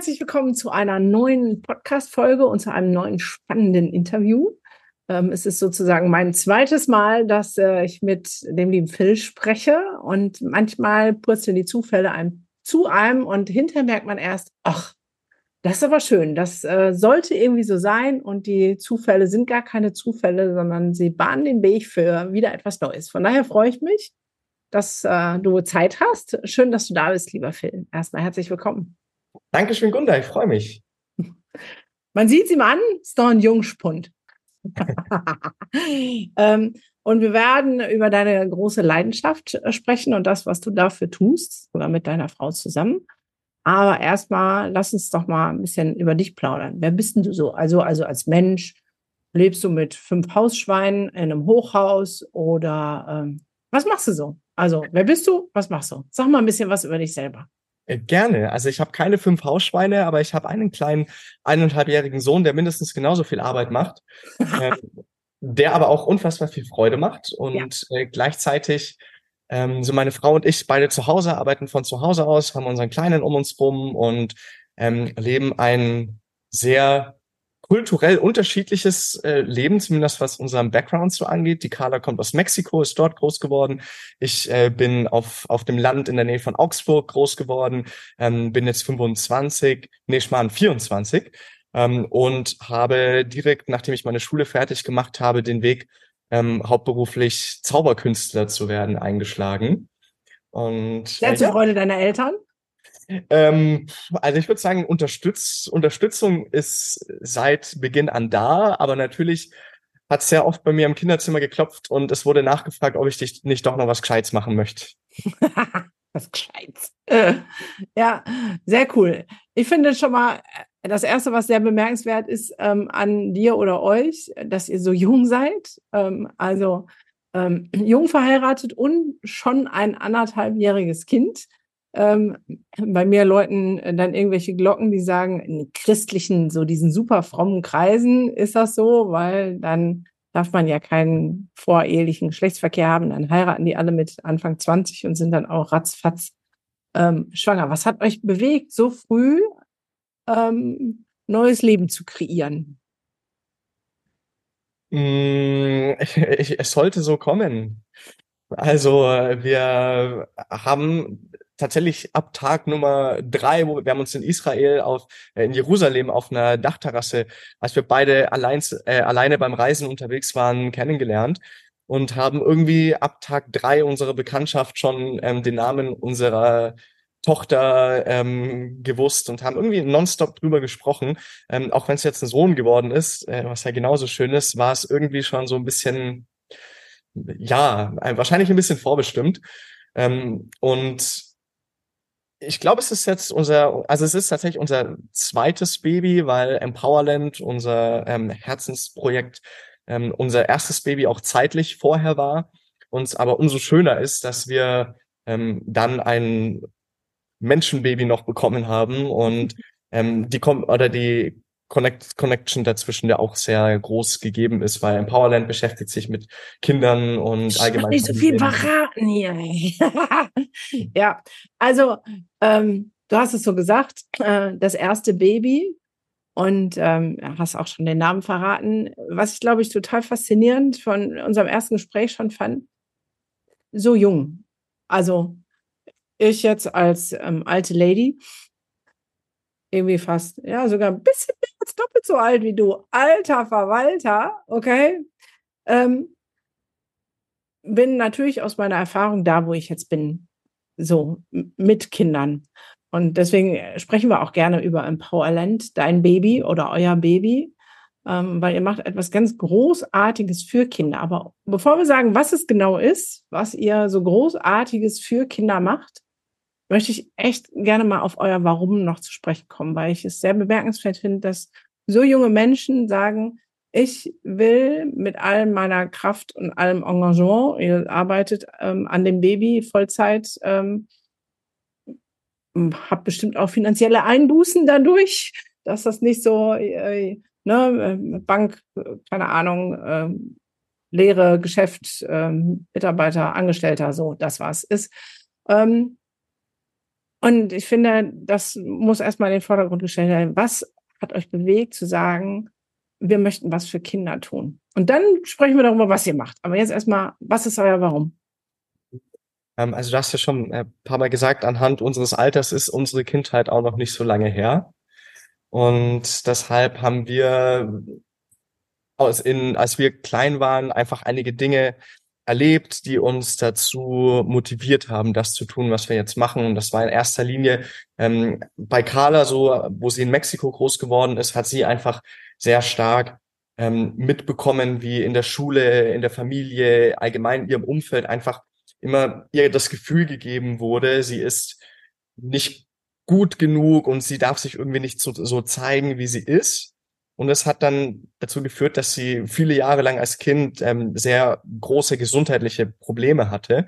Herzlich willkommen zu einer neuen Podcast-Folge und zu einem neuen spannenden Interview. Ähm, es ist sozusagen mein zweites Mal, dass äh, ich mit dem lieben Phil spreche und manchmal purzeln die Zufälle einem zu einem und hinterher merkt man erst, ach, das ist aber schön. Das äh, sollte irgendwie so sein und die Zufälle sind gar keine Zufälle, sondern sie bahnen den Weg für wieder etwas Neues. Von daher freue ich mich, dass äh, du Zeit hast. Schön, dass du da bist, lieber Phil. Erstmal herzlich willkommen. Dankeschön, Gunda. Ich freue mich. Man sieht es ihm an, ist doch ein Jungspund. ähm, und wir werden über deine große Leidenschaft äh, sprechen und das, was du dafür tust, sogar mit deiner Frau zusammen. Aber erstmal lass uns doch mal ein bisschen über dich plaudern. Wer bist denn du so? Also, also als Mensch, lebst du mit fünf Hausschweinen in einem Hochhaus oder ähm, was machst du so? Also, wer bist du? Was machst du? Sag mal ein bisschen was über dich selber. Äh, gerne. Also ich habe keine fünf Hausschweine, aber ich habe einen kleinen eineinhalbjährigen Sohn, der mindestens genauso viel Arbeit macht, äh, der aber auch unfassbar viel Freude macht und ja. äh, gleichzeitig ähm, so meine Frau und ich beide zu Hause arbeiten von zu Hause aus, haben unseren Kleinen um uns rum und ähm, leben ein sehr kulturell unterschiedliches äh, Leben, zumindest was unseren Background so angeht. Die Carla kommt aus Mexiko, ist dort groß geworden. Ich äh, bin auf, auf dem Land in der Nähe von Augsburg groß geworden, ähm, bin jetzt 25, nee, schmarrn 24 ähm, und habe direkt, nachdem ich meine Schule fertig gemacht habe, den Weg ähm, hauptberuflich Zauberkünstler zu werden eingeschlagen. Und Sehr äh, zur Freude deiner Eltern? Ähm, also ich würde sagen, Unterstütz Unterstützung ist seit Beginn an da, aber natürlich hat sehr oft bei mir im Kinderzimmer geklopft und es wurde nachgefragt, ob ich dich nicht doch noch was Gescheites machen möchte. was Gescheites. Äh, ja, sehr cool. Ich finde schon mal, das Erste, was sehr bemerkenswert ist ähm, an dir oder euch, dass ihr so jung seid. Ähm, also ähm, jung verheiratet und schon ein anderthalbjähriges Kind ähm, bei mir läuten dann irgendwelche Glocken, die sagen, in christlichen, so diesen super frommen Kreisen ist das so, weil dann darf man ja keinen vorehelichen Geschlechtsverkehr haben, dann heiraten die alle mit Anfang 20 und sind dann auch ratzfatz ähm, schwanger. Was hat euch bewegt, so früh ähm, neues Leben zu kreieren? Mm, es sollte so kommen. Also wir haben tatsächlich ab Tag Nummer drei, wo wir haben uns in Israel auf äh, in Jerusalem auf einer Dachterrasse, als wir beide allein, äh, alleine beim Reisen unterwegs waren, kennengelernt und haben irgendwie ab Tag drei unserer Bekanntschaft schon ähm, den Namen unserer Tochter ähm, gewusst und haben irgendwie nonstop drüber gesprochen. Ähm, auch wenn es jetzt ein Sohn geworden ist, äh, was ja genauso schön ist, war es irgendwie schon so ein bisschen, ja, wahrscheinlich ein bisschen vorbestimmt. Ähm, und ich glaube, es ist jetzt unser, also es ist tatsächlich unser zweites Baby, weil Empowerland, unser ähm, Herzensprojekt, ähm, unser erstes Baby auch zeitlich vorher war. Uns aber umso schöner ist, dass wir ähm, dann ein Menschenbaby noch bekommen haben und ähm, die kommt oder die Connect Connection dazwischen der auch sehr groß gegeben ist, weil Empowerland beschäftigt sich mit Kindern und ich allgemein. Nicht so viel verraten hier. ja, also ähm, du hast es so gesagt, äh, das erste Baby und ähm, hast auch schon den Namen verraten. Was ich glaube ich total faszinierend von unserem ersten Gespräch schon fand, so jung. Also ich jetzt als ähm, alte Lady irgendwie fast, ja, sogar ein bisschen mehr als doppelt so alt wie du. Alter Verwalter, okay? Ähm, bin natürlich aus meiner Erfahrung da, wo ich jetzt bin, so mit Kindern. Und deswegen äh, sprechen wir auch gerne über Empowerland, dein Baby oder euer Baby, ähm, weil ihr macht etwas ganz Großartiges für Kinder. Aber bevor wir sagen, was es genau ist, was ihr so Großartiges für Kinder macht, möchte ich echt gerne mal auf euer Warum noch zu sprechen kommen, weil ich es sehr bemerkenswert finde, dass so junge Menschen sagen, ich will mit all meiner Kraft und allem Engagement, ihr arbeitet ähm, an dem Baby Vollzeit, ähm, habt bestimmt auch finanzielle Einbußen dadurch, dass das nicht so, äh, ne, Bank, keine Ahnung, äh, Lehre, Geschäft, äh, Mitarbeiter, Angestellter, so, das was ist. Ähm, und ich finde, das muss erstmal in den Vordergrund gestellt werden. Was hat euch bewegt zu sagen, wir möchten was für Kinder tun. Und dann sprechen wir darüber, was ihr macht. Aber jetzt erstmal, was ist euer Warum? Ähm, also du hast ja schon ein paar Mal gesagt, anhand unseres Alters ist unsere Kindheit auch noch nicht so lange her. Und deshalb haben wir, aus in, als wir klein waren, einfach einige Dinge erlebt, die uns dazu motiviert haben, das zu tun, was wir jetzt machen. Und das war in erster Linie ähm, bei Carla so, wo sie in Mexiko groß geworden ist, hat sie einfach sehr stark ähm, mitbekommen, wie in der Schule, in der Familie, allgemein in ihrem Umfeld einfach immer ihr das Gefühl gegeben wurde, sie ist nicht gut genug und sie darf sich irgendwie nicht so, so zeigen, wie sie ist. Und das hat dann dazu geführt, dass sie viele Jahre lang als Kind ähm, sehr große gesundheitliche Probleme hatte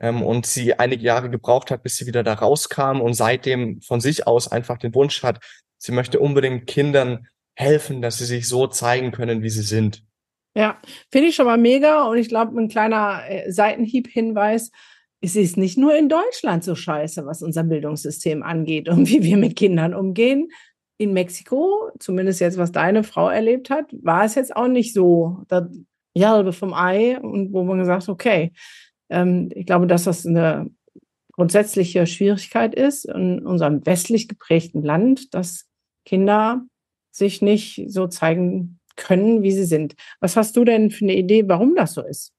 ähm, und sie einige Jahre gebraucht hat, bis sie wieder da rauskam und seitdem von sich aus einfach den Wunsch hat, sie möchte unbedingt Kindern helfen, dass sie sich so zeigen können, wie sie sind. Ja, finde ich schon mal mega und ich glaube, ein kleiner äh, Seitenhieb-Hinweis, es ist nicht nur in Deutschland so scheiße, was unser Bildungssystem angeht und wie wir mit Kindern umgehen, in Mexiko, zumindest jetzt, was deine Frau erlebt hat, war es jetzt auch nicht so das Gelbe vom Ei und wo man gesagt okay, ähm, ich glaube, dass das eine grundsätzliche Schwierigkeit ist in unserem westlich geprägten Land, dass Kinder sich nicht so zeigen können, wie sie sind. Was hast du denn für eine Idee, warum das so ist?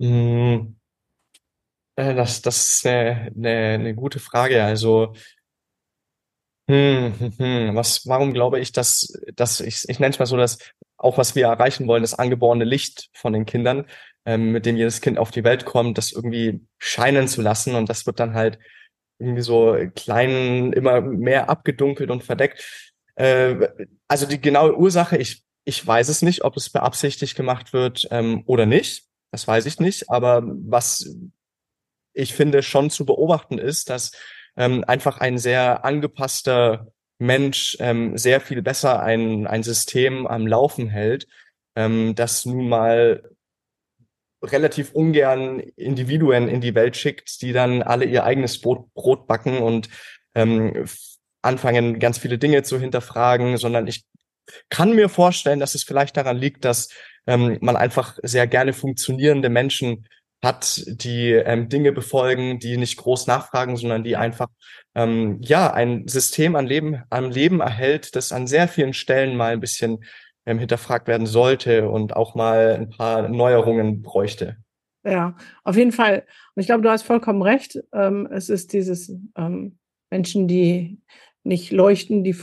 Hm, äh, das, das ist eine, eine, eine gute Frage. Also hm, hm, hm. Was, warum glaube ich, dass, dass ich, ich nenne es mal so, dass auch was wir erreichen wollen, das angeborene Licht von den Kindern, ähm, mit dem jedes Kind auf die Welt kommt, das irgendwie scheinen zu lassen und das wird dann halt irgendwie so klein, immer mehr abgedunkelt und verdeckt. Äh, also die genaue Ursache, ich, ich weiß es nicht, ob es beabsichtigt gemacht wird ähm, oder nicht. Das weiß ich nicht. Aber was ich finde schon zu beobachten ist, dass ähm, einfach ein sehr angepasster Mensch ähm, sehr viel besser ein, ein System am Laufen hält, ähm, das nun mal relativ ungern Individuen in die Welt schickt, die dann alle ihr eigenes Brot, Brot backen und ähm, anfangen, ganz viele Dinge zu hinterfragen, sondern ich kann mir vorstellen, dass es vielleicht daran liegt, dass ähm, man einfach sehr gerne funktionierende Menschen hat, die ähm, Dinge befolgen, die nicht groß nachfragen, sondern die einfach ähm, ja ein System an Leben, am Leben erhält, das an sehr vielen Stellen mal ein bisschen ähm, hinterfragt werden sollte und auch mal ein paar Neuerungen bräuchte. Ja, auf jeden Fall. Und ich glaube, du hast vollkommen recht. Ähm, es ist dieses ähm, Menschen, die nicht leuchten, die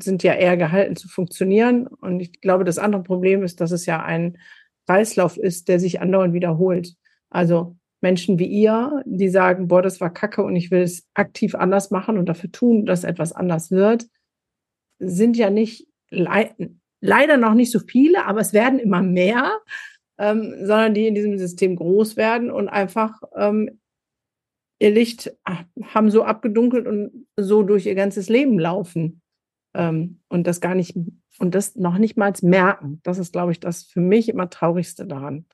sind ja eher gehalten zu funktionieren. Und ich glaube, das andere Problem ist, dass es ja ein Kreislauf ist, der sich andauernd wiederholt. Also Menschen wie ihr, die sagen, boah, das war Kacke und ich will es aktiv anders machen und dafür tun, dass etwas anders wird, sind ja nicht le leider noch nicht so viele, aber es werden immer mehr, ähm, sondern die in diesem System groß werden und einfach ähm, ihr Licht haben so abgedunkelt und so durch ihr ganzes Leben laufen ähm, und das gar nicht und das noch nicht mal merken. Das ist, glaube ich, das für mich immer traurigste daran.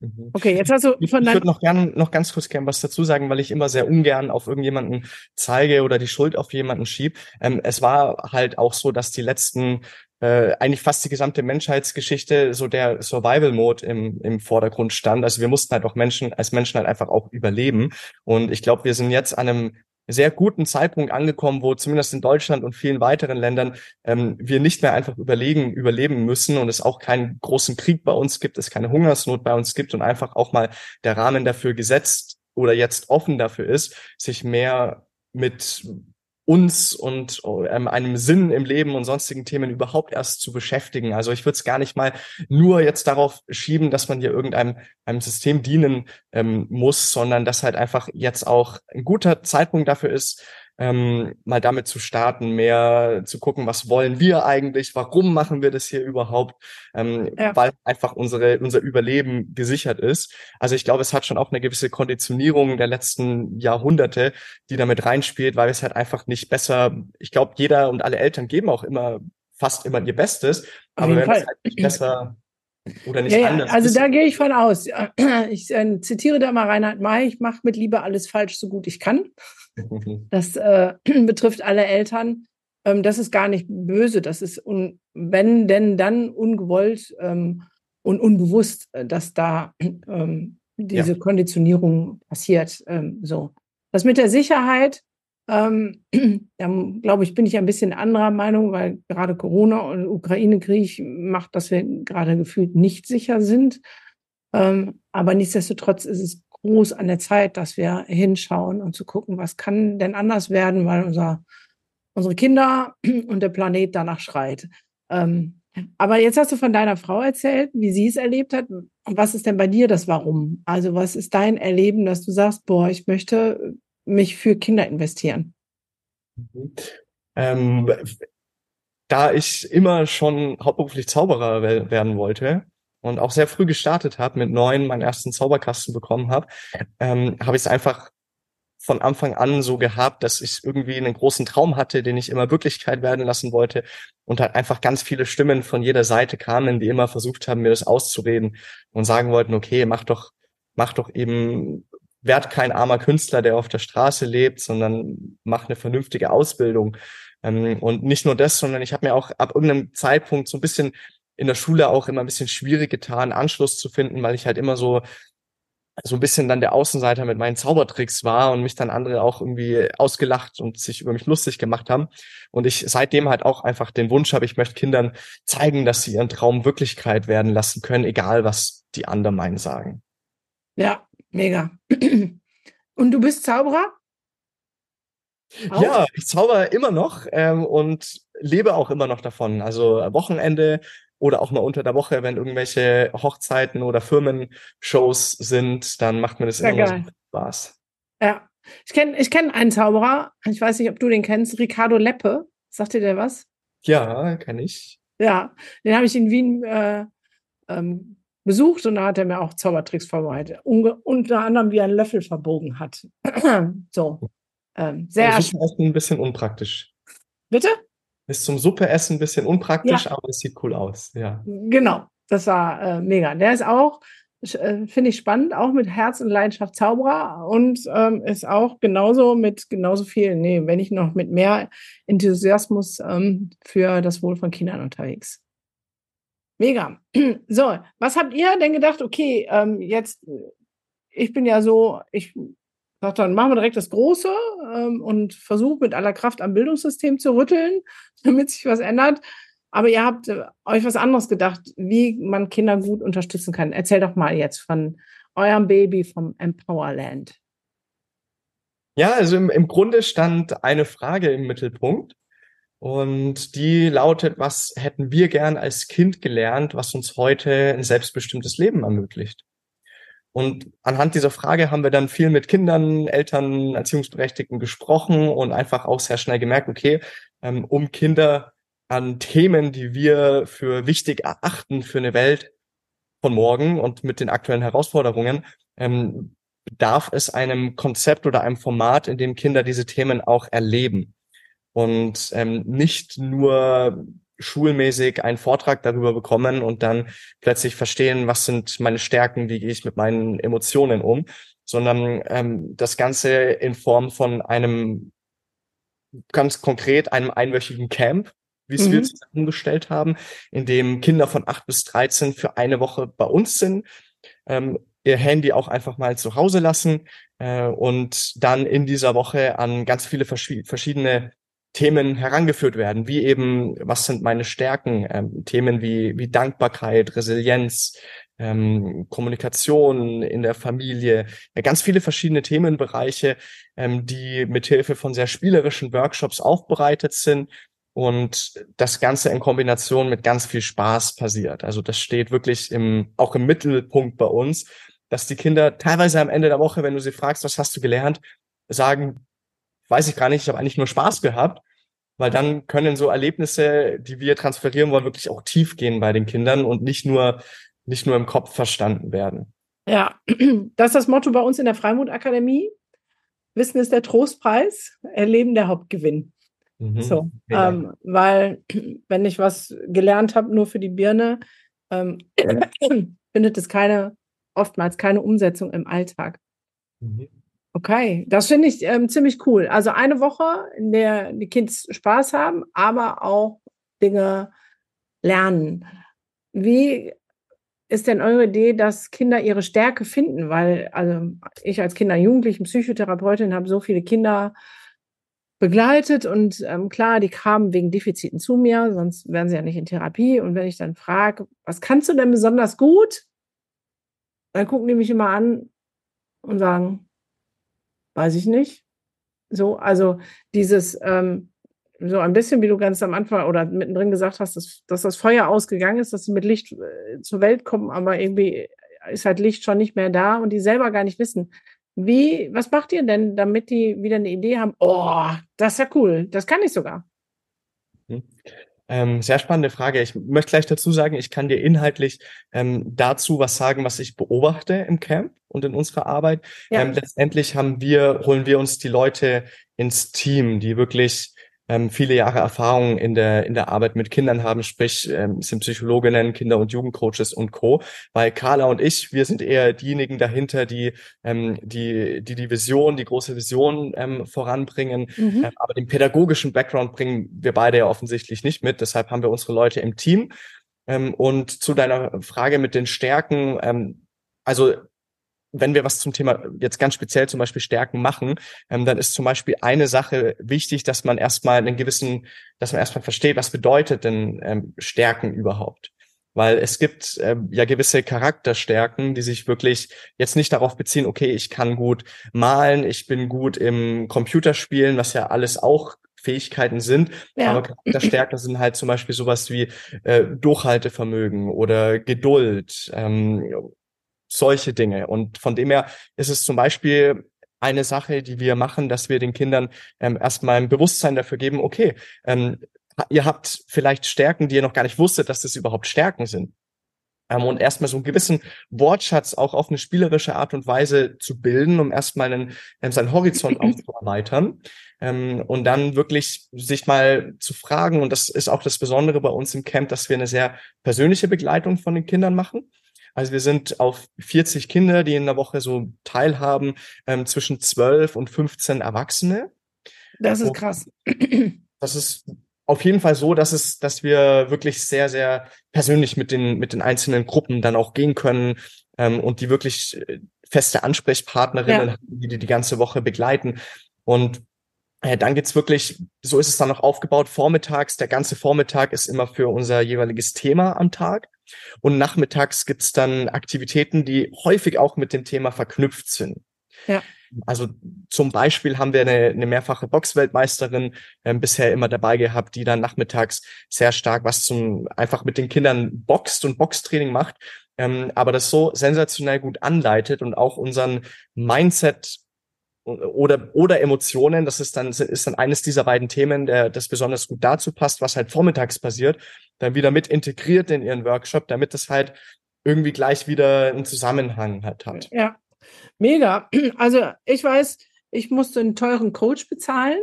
Mhm. Okay, jetzt hast du von Ich, ich würde noch gern noch ganz kurz gern was dazu sagen, weil ich immer sehr ungern auf irgendjemanden zeige oder die Schuld auf jemanden schieb. Ähm, es war halt auch so, dass die letzten äh, eigentlich fast die gesamte Menschheitsgeschichte so der Survival Mode im, im Vordergrund stand. Also wir mussten halt auch Menschen als Menschen halt einfach auch überleben. Und ich glaube, wir sind jetzt an einem sehr guten Zeitpunkt angekommen, wo zumindest in Deutschland und vielen weiteren Ländern ähm, wir nicht mehr einfach überlegen, überleben müssen und es auch keinen großen Krieg bei uns gibt, es keine Hungersnot bei uns gibt und einfach auch mal der Rahmen dafür gesetzt oder jetzt offen dafür ist, sich mehr mit uns und ähm, einem Sinn im Leben und sonstigen Themen überhaupt erst zu beschäftigen. Also ich würde es gar nicht mal nur jetzt darauf schieben, dass man hier irgendeinem einem System dienen ähm, muss, sondern dass halt einfach jetzt auch ein guter Zeitpunkt dafür ist, ähm, mal damit zu starten, mehr zu gucken, was wollen wir eigentlich, warum machen wir das hier überhaupt, ähm, ja. weil einfach unsere, unser Überleben gesichert ist. Also ich glaube, es hat schon auch eine gewisse Konditionierung der letzten Jahrhunderte, die damit reinspielt, weil es halt einfach nicht besser, ich glaube, jeder und alle Eltern geben auch immer fast immer ihr Bestes, aber wenn Fall. es halt nicht besser oder nicht ja, anders. Also da gehe ich von aus. Ich äh, zitiere da mal Reinhard May, ich mache mit Liebe alles falsch, so gut ich kann. Das äh, betrifft alle Eltern. Ähm, das ist gar nicht böse, das ist, un, wenn denn dann ungewollt ähm, und unbewusst, äh, dass da ähm, diese ja. Konditionierung passiert. Ähm, so. Das mit der Sicherheit, ähm, da glaube ich, bin ich ein bisschen anderer Meinung, weil gerade Corona und Ukraine-Krieg macht, dass wir gerade gefühlt nicht sicher sind. Ähm, aber nichtsdestotrotz ist es groß an der Zeit, dass wir hinschauen und zu gucken, was kann denn anders werden, weil unser, unsere Kinder und der Planet danach schreit. Ähm, aber jetzt hast du von deiner Frau erzählt, wie sie es erlebt hat. Was ist denn bei dir das Warum? Also was ist dein Erleben, dass du sagst, boah, ich möchte mich für Kinder investieren? Ähm, da ich immer schon hauptberuflich Zauberer werden wollte und auch sehr früh gestartet habe, mit neun meinen ersten Zauberkasten bekommen habe, ähm, habe ich es einfach von Anfang an so gehabt, dass ich irgendwie einen großen Traum hatte, den ich immer Wirklichkeit werden lassen wollte und halt einfach ganz viele Stimmen von jeder Seite kamen, die immer versucht haben, mir das auszureden und sagen wollten, okay, mach doch, mach doch eben werd kein armer Künstler, der auf der Straße lebt, sondern mach eine vernünftige Ausbildung. Ähm, und nicht nur das, sondern ich habe mir auch ab irgendeinem Zeitpunkt so ein bisschen in der Schule auch immer ein bisschen schwierig getan, Anschluss zu finden, weil ich halt immer so so ein bisschen dann der Außenseiter mit meinen Zaubertricks war und mich dann andere auch irgendwie ausgelacht und sich über mich lustig gemacht haben. Und ich seitdem halt auch einfach den Wunsch habe, ich möchte Kindern zeigen, dass sie ihren Traum Wirklichkeit werden lassen können, egal was die anderen meinen sagen. Ja, Mega. Und du bist Zauberer? Auch? Ja, ich zauber immer noch ähm, und lebe auch immer noch davon. Also Wochenende oder auch mal unter der Woche, wenn irgendwelche Hochzeiten oder Firmenshows sind, dann macht mir das Sehr immer so Spaß. Ja, ich kenne ich kenn einen Zauberer, ich weiß nicht, ob du den kennst, Ricardo Leppe. Sagt dir der was? Ja, kenne ich. Ja, den habe ich in Wien äh, ähm, besucht und da hat er mir auch Zaubertricks vorbereitet. Unge unter anderem, wie er einen Löffel verbogen hat. so. Ähm, sehr. Das ist ein bisschen unpraktisch. Bitte? Ist zum Suppeessen ein bisschen unpraktisch, ja. aber es sieht cool aus. Ja. Genau. Das war äh, mega. Der ist auch, äh, finde ich spannend, auch mit Herz und Leidenschaft Zauberer und ähm, ist auch genauso mit genauso viel, nee, wenn nicht noch mit mehr Enthusiasmus ähm, für das Wohl von Kindern unterwegs. Mega. So, was habt ihr denn gedacht? Okay, ähm, jetzt, ich bin ja so, ich sag dann, machen wir direkt das Große ähm, und versuche mit aller Kraft am Bildungssystem zu rütteln, damit sich was ändert. Aber ihr habt äh, euch was anderes gedacht, wie man Kinder gut unterstützen kann. Erzähl doch mal jetzt von eurem Baby vom Empowerland. Ja, also im, im Grunde stand eine Frage im Mittelpunkt. Und die lautet, was hätten wir gern als Kind gelernt, was uns heute ein selbstbestimmtes Leben ermöglicht? Und anhand dieser Frage haben wir dann viel mit Kindern, Eltern, Erziehungsberechtigten gesprochen und einfach auch sehr schnell gemerkt, okay, ähm, um Kinder an Themen, die wir für wichtig erachten für eine Welt von morgen und mit den aktuellen Herausforderungen, ähm, bedarf es einem Konzept oder einem Format, in dem Kinder diese Themen auch erleben. Und ähm, nicht nur schulmäßig einen Vortrag darüber bekommen und dann plötzlich verstehen, was sind meine Stärken, wie gehe ich mit meinen Emotionen um, sondern ähm, das Ganze in Form von einem ganz konkret einem einwöchigen Camp, wie es mhm. wir zusammengestellt haben, in dem Kinder von acht bis dreizehn für eine Woche bei uns sind, ähm, ihr Handy auch einfach mal zu Hause lassen äh, und dann in dieser Woche an ganz viele verschiedene Themen herangeführt werden, wie eben, was sind meine Stärken, ähm, Themen wie, wie Dankbarkeit, Resilienz, ähm, Kommunikation in der Familie, ja, ganz viele verschiedene Themenbereiche, ähm, die mithilfe von sehr spielerischen Workshops aufbereitet sind. Und das Ganze in Kombination mit ganz viel Spaß passiert. Also das steht wirklich im, auch im Mittelpunkt bei uns, dass die Kinder teilweise am Ende der Woche, wenn du sie fragst, was hast du gelernt, sagen, weiß ich gar nicht, ich habe eigentlich nur Spaß gehabt, weil dann können so Erlebnisse, die wir transferieren wollen, wirklich auch tief gehen bei den Kindern und nicht nur, nicht nur im Kopf verstanden werden. Ja, das ist das Motto bei uns in der Freimut Akademie. Wissen ist der Trostpreis, Erleben der Hauptgewinn. Mhm. So, ähm, weil wenn ich was gelernt habe nur für die Birne, ähm, findet es keine oftmals keine Umsetzung im Alltag. Mhm. Okay, das finde ich ähm, ziemlich cool. Also eine Woche, in der die Kids Spaß haben, aber auch Dinge lernen. Wie ist denn eure Idee, dass Kinder ihre Stärke finden? Weil also ich als Kinder- Jugendlichen Psychotherapeutin habe so viele Kinder begleitet und ähm, klar, die kamen wegen Defiziten zu mir, sonst wären sie ja nicht in Therapie. Und wenn ich dann frage, was kannst du denn besonders gut? Dann gucken die mich immer an und sagen, weiß ich nicht. So, also dieses, ähm, so ein bisschen, wie du ganz am Anfang oder mittendrin gesagt hast, dass, dass das Feuer ausgegangen ist, dass sie mit Licht äh, zur Welt kommen, aber irgendwie ist halt Licht schon nicht mehr da und die selber gar nicht wissen. Wie, was macht ihr denn, damit die wieder eine Idee haben? Oh, das ist ja cool, das kann ich sogar. Hm. Ähm, sehr spannende Frage. Ich möchte gleich dazu sagen, ich kann dir inhaltlich ähm, dazu was sagen, was ich beobachte im Camp und in unserer Arbeit. Ja. Ähm, letztendlich haben wir, holen wir uns die Leute ins Team, die wirklich ähm, viele Jahre Erfahrung in der, in der Arbeit mit Kindern haben, sprich ähm, sind Psychologinnen, Kinder- und Jugendcoaches und Co. Weil Carla und ich, wir sind eher diejenigen dahinter, die ähm, die, die die Vision, die große Vision ähm, voranbringen. Mhm. Ähm, aber den pädagogischen Background bringen wir beide ja offensichtlich nicht mit. Deshalb haben wir unsere Leute im Team. Ähm, und zu deiner Frage mit den Stärken, ähm, also wenn wir was zum Thema jetzt ganz speziell zum Beispiel Stärken machen, ähm, dann ist zum Beispiel eine Sache wichtig, dass man erstmal einen gewissen, dass man erstmal versteht, was bedeutet denn ähm, Stärken überhaupt. Weil es gibt ähm, ja gewisse Charakterstärken, die sich wirklich jetzt nicht darauf beziehen, okay, ich kann gut malen, ich bin gut im Computerspielen, was ja alles auch Fähigkeiten sind, ja. aber Charakterstärken sind halt zum Beispiel sowas wie äh, Durchhaltevermögen oder Geduld, ähm, solche Dinge. Und von dem her ist es zum Beispiel eine Sache, die wir machen, dass wir den Kindern ähm, erstmal ein Bewusstsein dafür geben, okay, ähm, ihr habt vielleicht Stärken, die ihr noch gar nicht wusstet, dass das überhaupt Stärken sind. Ähm, und erstmal so einen gewissen Wortschatz auch auf eine spielerische Art und Weise zu bilden, um erstmal einen, ähm, seinen Horizont auch zu erweitern. Ähm, und dann wirklich sich mal zu fragen, und das ist auch das Besondere bei uns im Camp, dass wir eine sehr persönliche Begleitung von den Kindern machen. Also wir sind auf 40 Kinder, die in der Woche so teilhaben, ähm, zwischen 12 und 15 Erwachsene. Das ist krass. Das ist auf jeden Fall so, dass es, dass wir wirklich sehr, sehr persönlich mit den, mit den einzelnen Gruppen dann auch gehen können ähm, und die wirklich äh, feste Ansprechpartnerinnen, ja. die die die ganze Woche begleiten. Und äh, dann geht's wirklich, so ist es dann noch aufgebaut, vormittags, der ganze Vormittag ist immer für unser jeweiliges Thema am Tag. Und nachmittags gibt's dann Aktivitäten, die häufig auch mit dem Thema verknüpft sind. Ja. Also zum Beispiel haben wir eine, eine mehrfache Boxweltmeisterin äh, bisher immer dabei gehabt, die dann nachmittags sehr stark was zum einfach mit den Kindern boxt und Boxtraining macht, ähm, aber das so sensationell gut anleitet und auch unseren Mindset oder oder Emotionen, das ist dann ist dann eines dieser beiden Themen, der das besonders gut dazu passt, was halt vormittags passiert, dann wieder mit integriert in ihren Workshop, damit es halt irgendwie gleich wieder einen Zusammenhang halt hat. Ja, mega. Also ich weiß, ich musste einen teuren Coach bezahlen,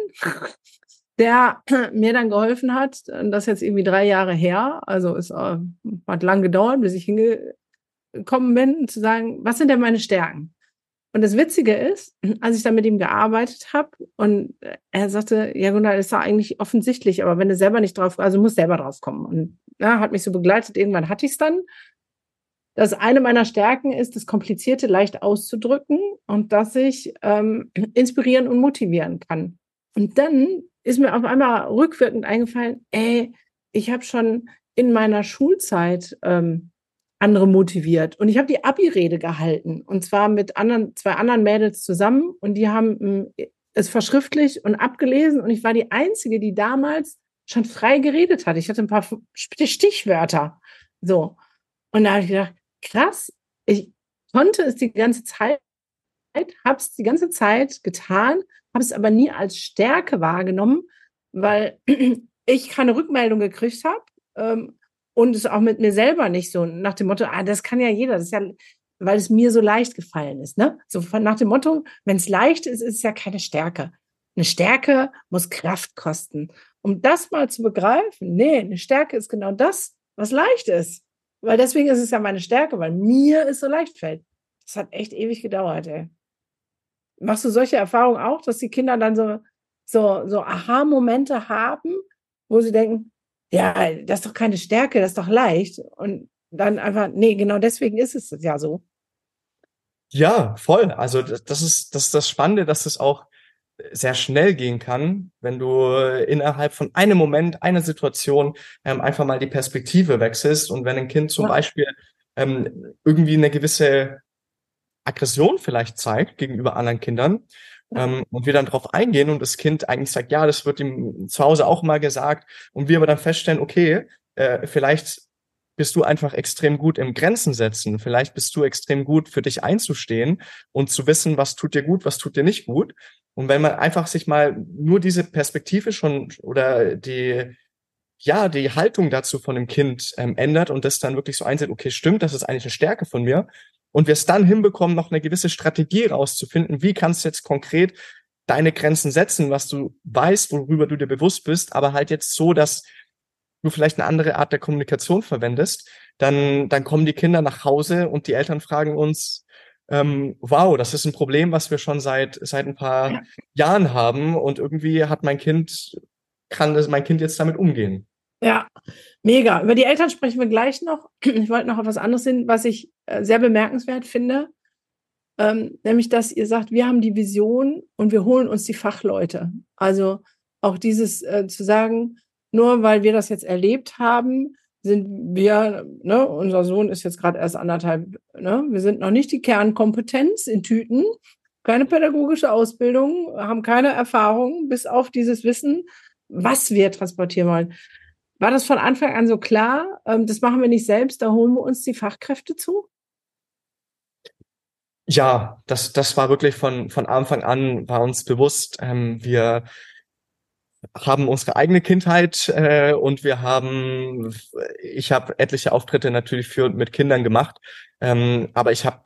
der mir dann geholfen hat. Das ist jetzt irgendwie drei Jahre her. Also es äh, hat lang gedauert, bis ich hingekommen bin, zu sagen, was sind denn meine Stärken? Und das Witzige ist, als ich dann mit ihm gearbeitet habe und er sagte, ja Gunnar, das ist eigentlich offensichtlich, aber wenn du selber nicht drauf, also musst selber drauf kommen. Und ja, hat mich so begleitet, irgendwann hatte ich es dann. dass eine meiner Stärken ist, das Komplizierte leicht auszudrücken und dass ich ähm, inspirieren und motivieren kann. Und dann ist mir auf einmal rückwirkend eingefallen, ey, ich habe schon in meiner Schulzeit ähm, andere motiviert. Und ich habe die Abi-Rede gehalten und zwar mit anderen, zwei anderen Mädels zusammen und die haben hm, es verschriftlich und abgelesen und ich war die Einzige, die damals schon frei geredet hat. Ich hatte ein paar Stichwörter. So. Und da habe ich gedacht, krass, ich konnte es die ganze Zeit, habe es die ganze Zeit getan habe es aber nie als Stärke wahrgenommen, weil ich keine Rückmeldung gekriegt habe ähm, und es auch mit mir selber nicht so nach dem Motto, ah, das kann ja jeder, das ist ja, weil es mir so leicht gefallen ist, ne? So von, nach dem Motto, wenn es leicht ist, ist es ja keine Stärke. Eine Stärke muss Kraft kosten. Um das mal zu begreifen, nee, eine Stärke ist genau das, was leicht ist. Weil deswegen ist es ja meine Stärke, weil mir es so leicht fällt. Das hat echt ewig gedauert, ey. Machst du solche Erfahrungen auch, dass die Kinder dann so, so, so Aha-Momente haben, wo sie denken, ja, das ist doch keine Stärke, das ist doch leicht. Und dann einfach, nee, genau deswegen ist es ja so. Ja, voll. Also das ist das, ist das Spannende, dass es auch sehr schnell gehen kann, wenn du innerhalb von einem Moment, einer Situation ähm, einfach mal die Perspektive wechselst und wenn ein Kind zum ja. Beispiel ähm, irgendwie eine gewisse Aggression vielleicht zeigt gegenüber anderen Kindern. Ähm, und wir dann drauf eingehen und das Kind eigentlich sagt, ja, das wird ihm zu Hause auch mal gesagt und wir aber dann feststellen, okay, äh, vielleicht bist du einfach extrem gut im Grenzen setzen. Vielleicht bist du extrem gut für dich einzustehen und zu wissen, was tut dir gut, was tut dir nicht gut. Und wenn man einfach sich mal nur diese Perspektive schon oder die, ja, die Haltung dazu von dem Kind ähm, ändert und das dann wirklich so einsieht, okay, stimmt, das ist eigentlich eine Stärke von mir. Und wir es dann hinbekommen, noch eine gewisse Strategie rauszufinden, wie kannst du jetzt konkret deine Grenzen setzen, was du weißt, worüber du dir bewusst bist, aber halt jetzt so, dass du vielleicht eine andere Art der Kommunikation verwendest, dann, dann kommen die Kinder nach Hause und die Eltern fragen uns, ähm, wow, das ist ein Problem, was wir schon seit, seit ein paar ja. Jahren haben und irgendwie hat mein Kind, kann das, mein Kind jetzt damit umgehen. Ja, mega. Über die Eltern sprechen wir gleich noch. Ich wollte noch auf was anderes hin, was ich äh, sehr bemerkenswert finde. Ähm, nämlich, dass ihr sagt, wir haben die Vision und wir holen uns die Fachleute. Also auch dieses äh, zu sagen, nur weil wir das jetzt erlebt haben, sind wir, ne, unser Sohn ist jetzt gerade erst anderthalb, ne, wir sind noch nicht die Kernkompetenz in Tüten, keine pädagogische Ausbildung, haben keine Erfahrung, bis auf dieses Wissen, was wir transportieren wollen. War das von Anfang an so klar? Ähm, das machen wir nicht selbst, da holen wir uns die Fachkräfte zu? Ja, das, das war wirklich von, von Anfang an, war uns bewusst, ähm, wir haben unsere eigene Kindheit äh, und wir haben, ich habe etliche Auftritte natürlich für und mit Kindern gemacht, ähm, aber ich habe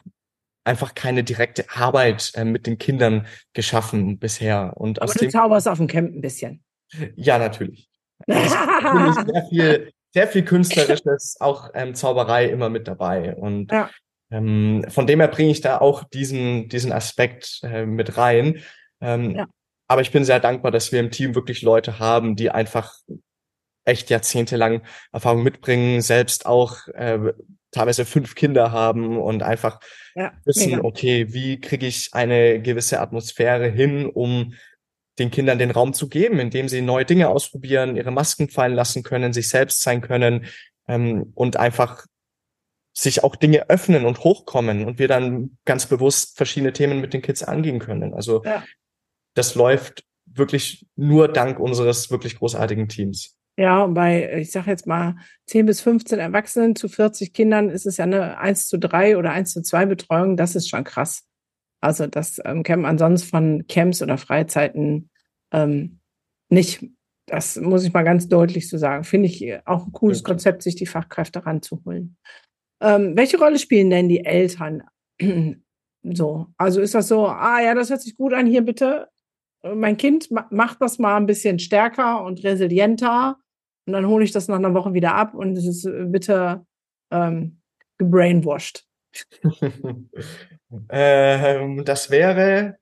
einfach keine direkte Arbeit äh, mit den Kindern geschaffen bisher. Und aber aus du dem, zauberst auf dem Camp ein bisschen. Ja, natürlich. Sehr viel, sehr viel künstlerisches, auch ähm, Zauberei immer mit dabei. Und ja. ähm, von dem her bringe ich da auch diesen, diesen Aspekt äh, mit rein. Ähm, ja. Aber ich bin sehr dankbar, dass wir im Team wirklich Leute haben, die einfach echt jahrzehntelang Erfahrung mitbringen, selbst auch äh, teilweise fünf Kinder haben und einfach ja, wissen, mega. okay, wie kriege ich eine gewisse Atmosphäre hin, um den Kindern den Raum zu geben, indem sie neue Dinge ausprobieren, ihre Masken fallen lassen können, sich selbst sein können ähm, und einfach sich auch Dinge öffnen und hochkommen und wir dann ganz bewusst verschiedene Themen mit den Kids angehen können. Also ja das läuft wirklich nur dank unseres wirklich großartigen Teams. Ja, bei, ich sage jetzt mal, 10 bis 15 Erwachsenen zu 40 Kindern ist es ja eine 1 zu 3 oder 1 zu 2 Betreuung. Das ist schon krass. Also das ähm, kennt man sonst von Camps oder Freizeiten ähm, nicht. Das muss ich mal ganz deutlich so sagen. Finde ich auch ein cooles okay. Konzept, sich die Fachkräfte ranzuholen. Ähm, welche Rolle spielen denn die Eltern? so, also ist das so, ah ja, das hört sich gut an, hier bitte mein Kind macht das mal ein bisschen stärker und resilienter und dann hole ich das nach einer Woche wieder ab und es ist äh, bitte ähm, gebrainwashed. ähm, das wäre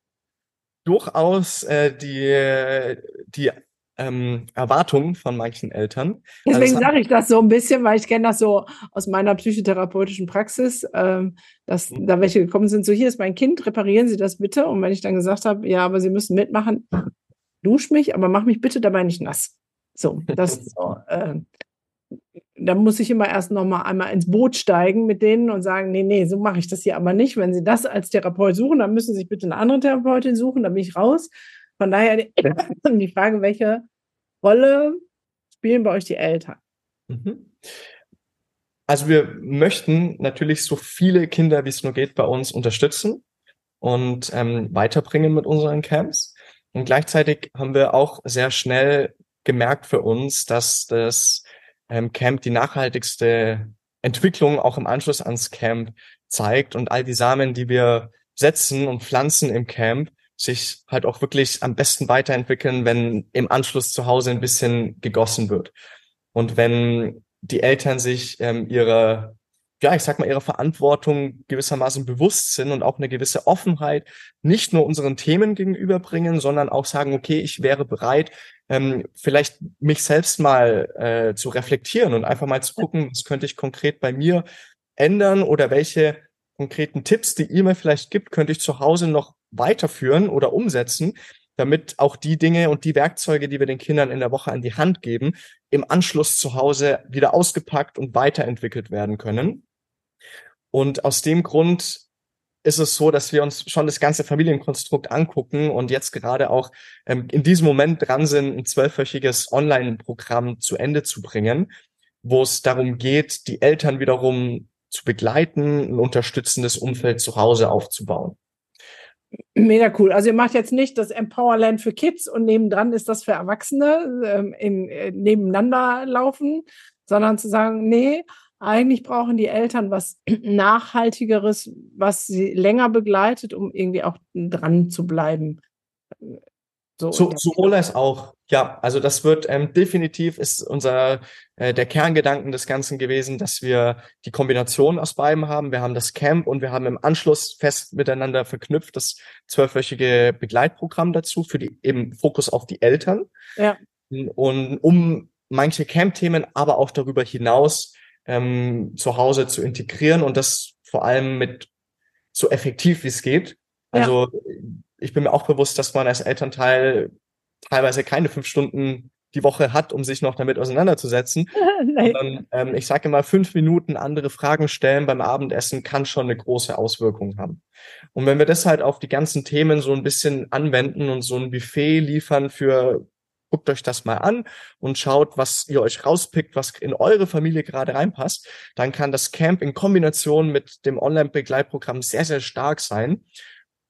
durchaus äh, die, die ähm, Erwartungen von manchen Eltern. Also Deswegen sage ich das so ein bisschen, weil ich kenne das so aus meiner psychotherapeutischen Praxis, ähm, dass mhm. da welche gekommen sind, so hier ist mein Kind, reparieren Sie das bitte. Und wenn ich dann gesagt habe, ja, aber Sie müssen mitmachen, dusch mich, aber mach mich bitte dabei nicht nass. So, das so, äh, da muss ich immer erst noch mal einmal ins Boot steigen mit denen und sagen, nee, nee, so mache ich das hier aber nicht. Wenn Sie das als Therapeut suchen, dann müssen Sie sich bitte eine andere Therapeutin suchen, dann bin ich raus. Von daher die Frage, welche Rolle spielen bei euch die Eltern? Mhm. Also wir möchten natürlich so viele Kinder, wie es nur geht, bei uns unterstützen und ähm, weiterbringen mit unseren Camps. Und gleichzeitig haben wir auch sehr schnell gemerkt für uns, dass das ähm, Camp die nachhaltigste Entwicklung auch im Anschluss ans Camp zeigt und all die Samen, die wir setzen und pflanzen im Camp, sich halt auch wirklich am besten weiterentwickeln, wenn im Anschluss zu Hause ein bisschen gegossen wird. Und wenn die Eltern sich ähm, ihre, ja, ich sag mal, ihrer Verantwortung gewissermaßen bewusst sind und auch eine gewisse Offenheit nicht nur unseren Themen gegenüberbringen, sondern auch sagen, okay, ich wäre bereit, ähm, vielleicht mich selbst mal äh, zu reflektieren und einfach mal zu gucken, was könnte ich konkret bei mir ändern oder welche konkreten Tipps, die ihr mir vielleicht gibt, könnte ich zu Hause noch weiterführen oder umsetzen, damit auch die Dinge und die Werkzeuge, die wir den Kindern in der Woche an die Hand geben, im Anschluss zu Hause wieder ausgepackt und weiterentwickelt werden können. Und aus dem Grund ist es so, dass wir uns schon das ganze Familienkonstrukt angucken und jetzt gerade auch ähm, in diesem Moment dran sind, ein zwölfwöchiges Online-Programm zu Ende zu bringen, wo es darum geht, die Eltern wiederum zu begleiten, ein unterstützendes Umfeld zu Hause aufzubauen. Mega cool. Also ihr macht jetzt nicht das Empowerland für Kids und nebendran ist das für Erwachsene ähm, in, äh, nebeneinander laufen, sondern zu sagen, nee, eigentlich brauchen die Eltern was Nachhaltigeres, was sie länger begleitet, um irgendwie auch dran zu bleiben. So, so, Ola ist auch, ja, also das wird ähm, definitiv ist unser äh, der Kerngedanken des Ganzen gewesen, dass wir die Kombination aus beiden haben. Wir haben das Camp und wir haben im Anschluss fest miteinander verknüpft das zwölfwöchige Begleitprogramm dazu für die eben Fokus auf die Eltern. Ja. Und um manche Camp-Themen, aber auch darüber hinaus ähm, zu Hause zu integrieren und das vor allem mit so effektiv wie es geht. Also ja. ich bin mir auch bewusst, dass man als Elternteil teilweise keine fünf Stunden die Woche hat, um sich noch damit auseinanderzusetzen. Sondern, ähm, ich sage immer, fünf Minuten andere Fragen stellen beim Abendessen kann schon eine große Auswirkung haben. Und wenn wir das halt auf die ganzen Themen so ein bisschen anwenden und so ein Buffet liefern für guckt euch das mal an und schaut, was ihr euch rauspickt, was in eure Familie gerade reinpasst, dann kann das Camp in Kombination mit dem Online-Begleitprogramm sehr, sehr stark sein.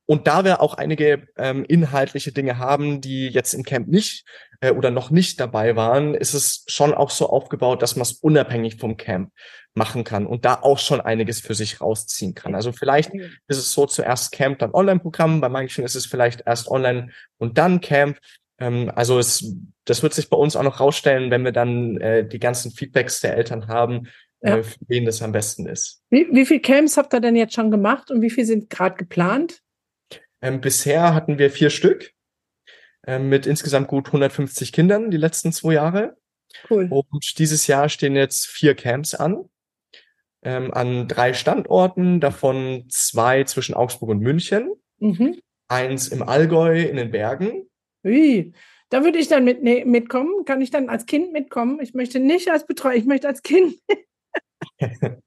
Und da wir auch einige ähm, inhaltliche Dinge haben, die jetzt im Camp nicht äh, oder noch nicht dabei waren, ist es schon auch so aufgebaut, dass man es unabhängig vom Camp machen kann und da auch schon einiges für sich rausziehen kann. Also vielleicht ist es so zuerst Camp, dann Online-Programm, bei manchen ist es vielleicht erst Online und dann Camp. Ähm, also es, das wird sich bei uns auch noch rausstellen, wenn wir dann äh, die ganzen Feedbacks der Eltern haben, ja. äh, für wen das am besten ist. Wie, wie viele Camps habt ihr denn jetzt schon gemacht und wie viele sind gerade geplant? Ähm, bisher hatten wir vier Stück ähm, mit insgesamt gut 150 Kindern die letzten zwei Jahre. Cool. Und dieses Jahr stehen jetzt vier Camps an. Ähm, an drei Standorten, davon zwei zwischen Augsburg und München, mhm. eins im Allgäu in den Bergen wie? Da würde ich dann mit, nee, mitkommen. Kann ich dann als Kind mitkommen? Ich möchte nicht als Betreuer, ich möchte als Kind.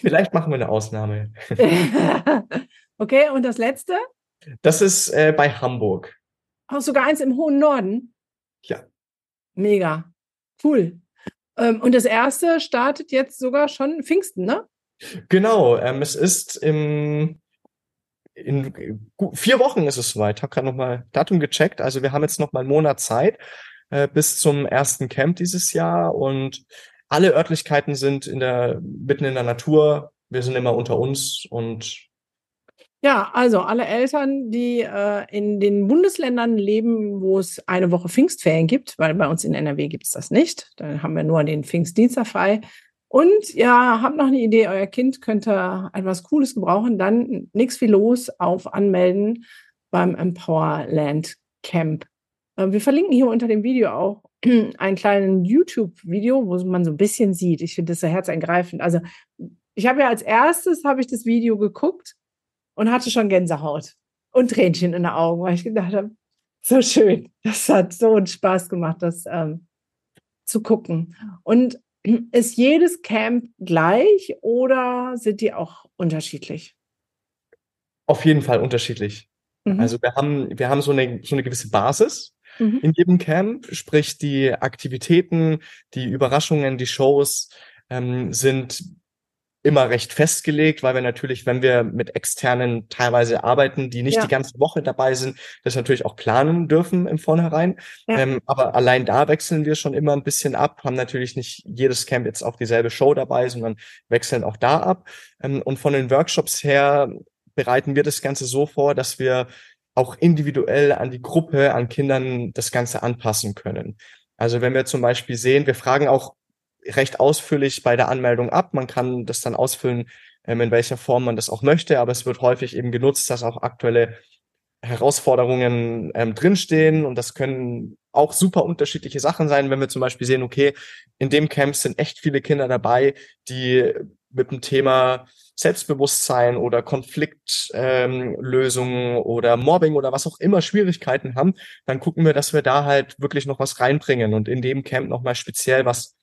Vielleicht machen wir eine Ausnahme. okay, und das letzte? Das ist äh, bei Hamburg. Auch sogar eins im hohen Norden? Ja. Mega. Cool. Ähm, und das erste startet jetzt sogar schon Pfingsten, ne? Genau. Ähm, es ist im in vier Wochen ist es soweit. Ich habe gerade nochmal Datum gecheckt. Also wir haben jetzt noch mal einen Monat Zeit äh, bis zum ersten Camp dieses Jahr und alle Örtlichkeiten sind in der mitten in der Natur. Wir sind immer unter uns und ja, also alle Eltern, die äh, in den Bundesländern leben, wo es eine Woche Pfingstferien gibt, weil bei uns in NRW gibt es das nicht. Dann haben wir nur den Pfingstdienstag frei. Und ja, habt noch eine Idee, euer Kind könnte etwas Cooles gebrauchen, dann nichts viel los auf Anmelden beim Empowerland Camp. Äh, wir verlinken hier unter dem Video auch einen kleinen YouTube-Video, wo man so ein bisschen sieht. Ich finde das sehr herzergreifend. Also ich habe ja als erstes habe ich das Video geguckt und hatte schon Gänsehaut und Tränchen in den Augen, weil ich gedacht habe, so schön. Das hat so einen Spaß gemacht, das ähm, zu gucken. Und ist jedes Camp gleich oder sind die auch unterschiedlich? Auf jeden Fall unterschiedlich. Mhm. Also wir haben, wir haben so eine, so eine gewisse Basis mhm. in jedem Camp, sprich die Aktivitäten, die Überraschungen, die Shows ähm, sind immer recht festgelegt, weil wir natürlich, wenn wir mit externen teilweise arbeiten, die nicht Ja. die ganze Woche dabei sind, das natürlich auch planen dürfen im Vornherein. Ja. Ähm, aber allein da wechseln wir schon immer ein bisschen ab, haben natürlich nicht jedes Camp jetzt auch dieselbe Show dabei, sondern wechseln auch da ab. Ähm, und von den Workshops her bereiten wir das Ganze so vor, dass wir auch individuell an die Gruppe, an Kindern das Ganze anpassen können. Also wenn wir zum Beispiel sehen, wir fragen auch recht ausführlich bei der Anmeldung ab. Man kann das dann ausfüllen, ähm, in welcher Form man das auch möchte, aber es wird häufig eben genutzt, dass auch aktuelle Herausforderungen ähm, drinstehen und das können auch super unterschiedliche Sachen sein, wenn wir zum Beispiel sehen, okay, in dem Camp sind echt viele Kinder dabei, die mit dem Thema Selbstbewusstsein oder Konfliktlösungen ähm, oder Mobbing oder was auch immer Schwierigkeiten haben, dann gucken wir, dass wir da halt wirklich noch was reinbringen und in dem Camp nochmal speziell was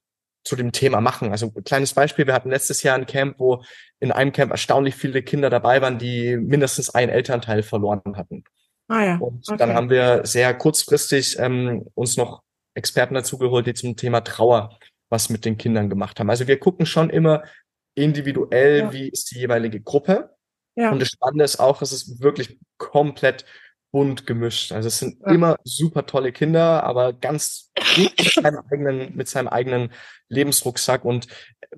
zu dem Thema machen. Also ein kleines Beispiel, wir hatten letztes Jahr ein Camp, wo in einem Camp erstaunlich viele Kinder dabei waren, die mindestens einen Elternteil verloren hatten. Ah ja. Und okay. dann haben wir sehr kurzfristig ähm, uns noch Experten dazu geholt, die zum Thema Trauer was mit den Kindern gemacht haben. Also wir gucken schon immer individuell, Ja. wie ist die jeweilige Gruppe. Ja. Und das Spannende ist auch, es ist wirklich komplett bunt gemischt. Also es sind Ja. immer super tolle Kinder, aber ganz mit seinem eigenen, mit seinem eigenen Lebensrucksack und äh,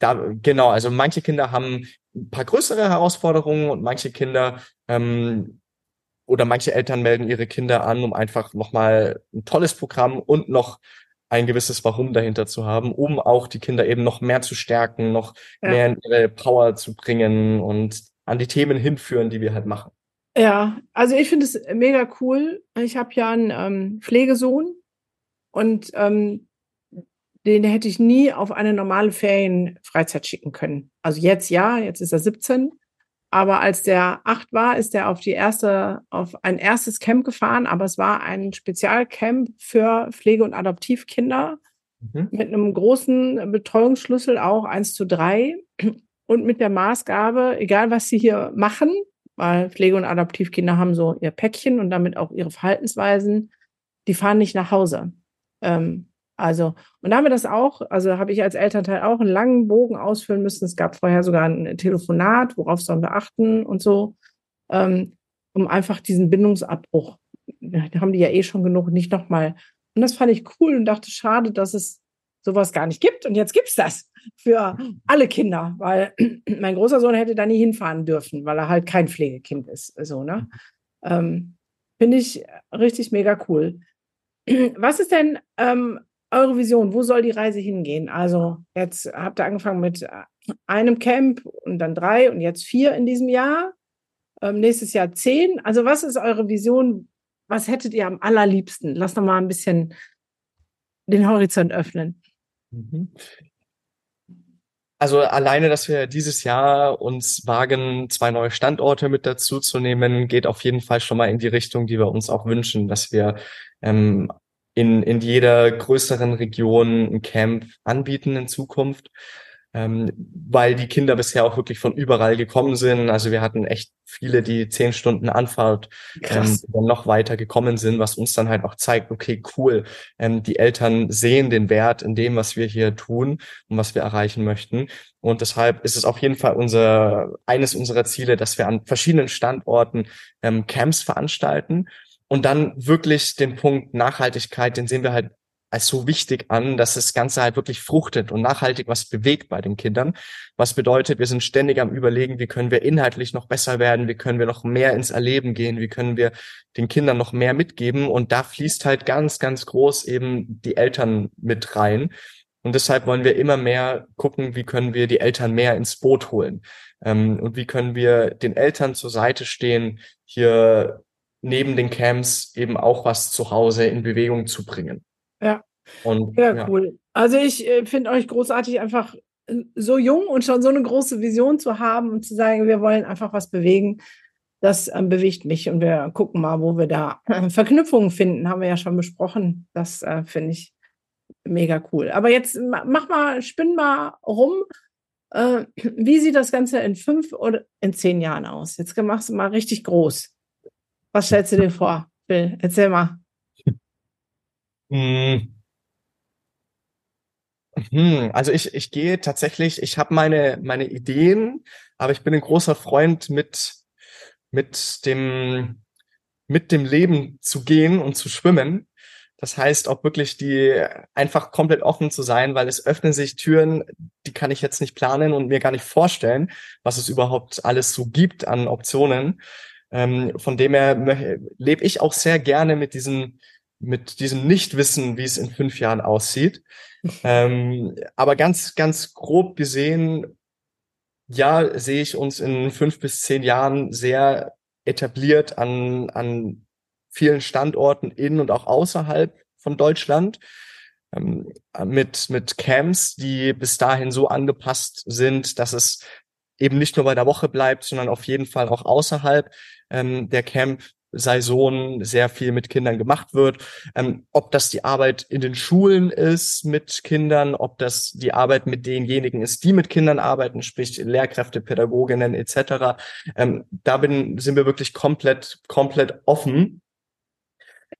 da, genau, also manche Kinder haben ein paar größere Herausforderungen und manche Kinder ähm, oder manche Eltern melden ihre Kinder an, um einfach nochmal ein tolles Programm und noch ein gewisses Warum dahinter zu haben, um auch die Kinder eben noch mehr zu stärken, noch Ja. mehr in ihre Power zu bringen und an die Themen hinführen, die wir halt machen. Ja, also ich finde es mega cool. Ich habe ja einen ähm, Pflegesohn und ähm, den hätte ich nie auf eine normale Ferienfreizeit schicken können. Also jetzt ja, jetzt ist er 17. Aber als der acht war, ist er auf die erste, auf ein erstes Camp gefahren, aber es war ein Spezialcamp für Pflege- und Adoptivkinder Mhm. mit einem großen Betreuungsschlüssel auch eins zu drei und mit der Maßgabe, egal was sie hier machen, weil Pflege- und Adoptivkinder haben so ihr Päckchen und damit auch ihre Verhaltensweisen, die fahren nicht nach Hause. Ähm, also, und da haben wir das auch, also habe ich als Elternteil auch einen langen Bogen ausfüllen müssen. Es gab vorher sogar ein Telefonat, worauf sollen wir achten und so, ähm, um einfach diesen Bindungsabbruch, da haben die ja eh schon genug, nicht nochmal. Und das fand ich cool und dachte, schade, dass es sowas gar nicht gibt. Und jetzt gibt's das für alle Kinder, weil mein großer Sohn hätte da nie hinfahren dürfen, weil er halt kein Pflegekind ist. So, ne? Ähm, Finde ich richtig mega cool. Was ist denn ähm, eure Vision? Wo soll die Reise hingehen? Also, jetzt habt ihr angefangen mit äh, einem Camp und dann drei und jetzt vier in diesem Jahr. Ähm, nächstes Jahr zehn. Also, was ist eure Vision? Was hättet ihr am allerliebsten? Lass noch mal ein bisschen den Horizont öffnen. Mhm. Also alleine, dass wir dieses Jahr uns wagen, zwei neue Standorte mit dazu zu nehmen, geht auf jeden Fall schon mal in die Richtung, die wir uns auch wünschen, dass wir ähm, in, in jeder größeren Region ein Camp anbieten in Zukunft, ähm, weil die Kinder bisher auch wirklich von überall gekommen sind. Also wir hatten echt viele, die zehn Stunden Anfahrt ähm, dann noch weiter gekommen sind, was uns dann halt auch zeigt, okay, cool, ähm, die Eltern sehen den Wert in dem, was wir hier tun und was wir erreichen möchten. Und deshalb ist es auf jeden Fall unser, eines unserer Ziele, dass wir an verschiedenen Standorten ähm, Camps veranstalten und dann wirklich den Punkt Nachhaltigkeit, den sehen wir halt als so wichtig an, dass das Ganze halt wirklich fruchtet und nachhaltig was bewegt bei den Kindern. Was bedeutet, wir sind ständig am Überlegen, wie können wir inhaltlich noch besser werden, wie können wir noch mehr ins Erleben gehen, wie können wir den Kindern noch mehr mitgeben. Und da fließt halt ganz, ganz groß eben die Eltern mit rein. Und deshalb wollen wir immer mehr gucken, wie können wir die Eltern mehr ins Boot holen. Ähm, und wie können wir den Eltern zur Seite stehen, hier neben den Camps eben auch was zu Hause in Bewegung zu bringen. Ja. Und, ja, ja. cool. Also ich äh, finde euch großartig, einfach äh, so jung und schon so eine große Vision zu haben und zu sagen, wir wollen einfach was bewegen. Das ähm, bewegt mich und wir gucken mal, wo wir da äh, Verknüpfungen finden, haben wir ja schon besprochen. Das äh, finde ich mega cool. Aber jetzt ma- mach mal, spinn mal rum. Äh, wie sieht das Ganze in fünf oder in zehn Jahren aus? Jetzt machst du mal richtig groß. Was stellst du dir vor, Phil? Erzähl mal. Mm. Hm, also ich, ich gehe tatsächlich, ich habe meine, meine Ideen, aber ich bin ein großer Freund mit, mit dem, mit dem Leben zu gehen und zu schwimmen. Das heißt auch wirklich die einfach komplett offen zu sein, weil es öffnen sich Türen, die kann ich jetzt nicht planen und mir gar nicht vorstellen, was es überhaupt alles so gibt an Optionen. Ähm, von dem her lebe ich auch sehr gerne mit diesem, mit diesem Nichtwissen, wie es in fünf Jahren aussieht. ähm, aber ganz, ganz grob gesehen, ja, sehe ich uns in fünf bis zehn Jahren sehr etabliert an, an vielen Standorten in und auch außerhalb von Deutschland. Ähm, mit, mit Camps, die bis dahin so angepasst sind, dass es eben nicht nur bei der Woche bleibt, sondern auf jeden Fall auch außerhalb ähm, der Camp Saison sehr viel mit Kindern gemacht wird. Ähm, ob das die Arbeit in den Schulen ist mit Kindern, ob das die Arbeit mit denjenigen ist, die mit Kindern arbeiten, sprich Lehrkräfte, Pädagoginnen etc. Ähm, da bin, sind wir wirklich komplett, komplett offen.